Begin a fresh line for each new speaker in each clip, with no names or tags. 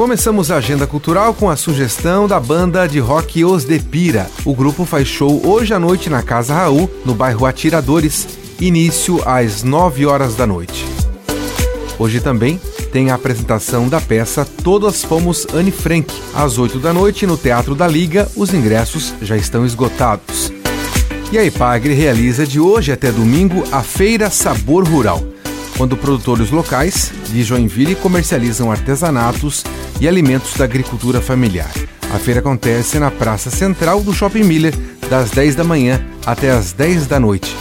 Começamos a agenda cultural com a sugestão da banda de rock Os de Pira. O grupo faz show hoje à noite na Casa Raul, no bairro Atiradores, início às 9 horas da noite. Hoje também tem a apresentação da peça Todas Fomos Anne Frank. Às 8 da noite, no Teatro da Liga, os ingressos já estão esgotados. E a Ipagre realiza de hoje até domingo a Feira Sabor Rural, quando produtores locais de Joinville comercializam artesanatos e alimentos da agricultura familiar. A feira acontece na Praça Central do Shopping Miller, das 10 da manhã até as 10 da noite.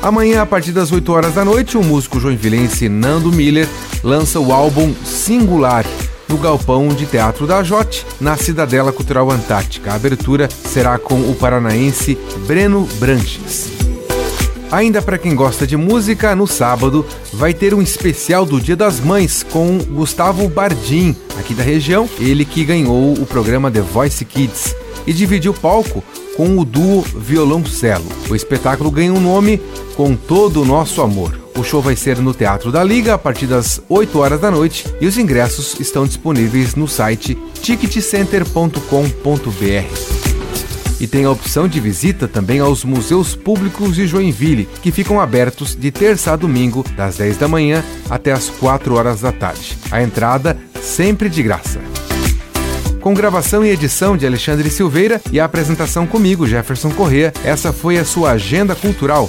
Amanhã, a partir das 8 horas da noite, o músico joinvilense Nando Miller lança o álbum Singular no Galpão de Teatro da Jote, na Cidadela Cultural Antártica. A abertura será com o paranaense Breno Branches. Ainda para quem gosta de música, no sábado vai ter um especial do Dia das Mães com Gustavo Bardim, aqui da região, ele que ganhou o programa The Voice Kids e dividiu o palco com o duo Violoncelo. O espetáculo ganha um nome Com Todo o Nosso Amor. O show vai ser no Teatro da Liga a partir das 8 horas da noite e os ingressos estão disponíveis no site ticketcenter.com.br. E tem a opção de visita também aos museus públicos de Joinville, que ficam abertos de terça a domingo, das 10 da manhã até as 4 horas da tarde. A entrada sempre de graça com gravação e edição de Alexandre Silveira e a apresentação comigo, Jefferson Corrêa. Essa foi a sua agenda cultural.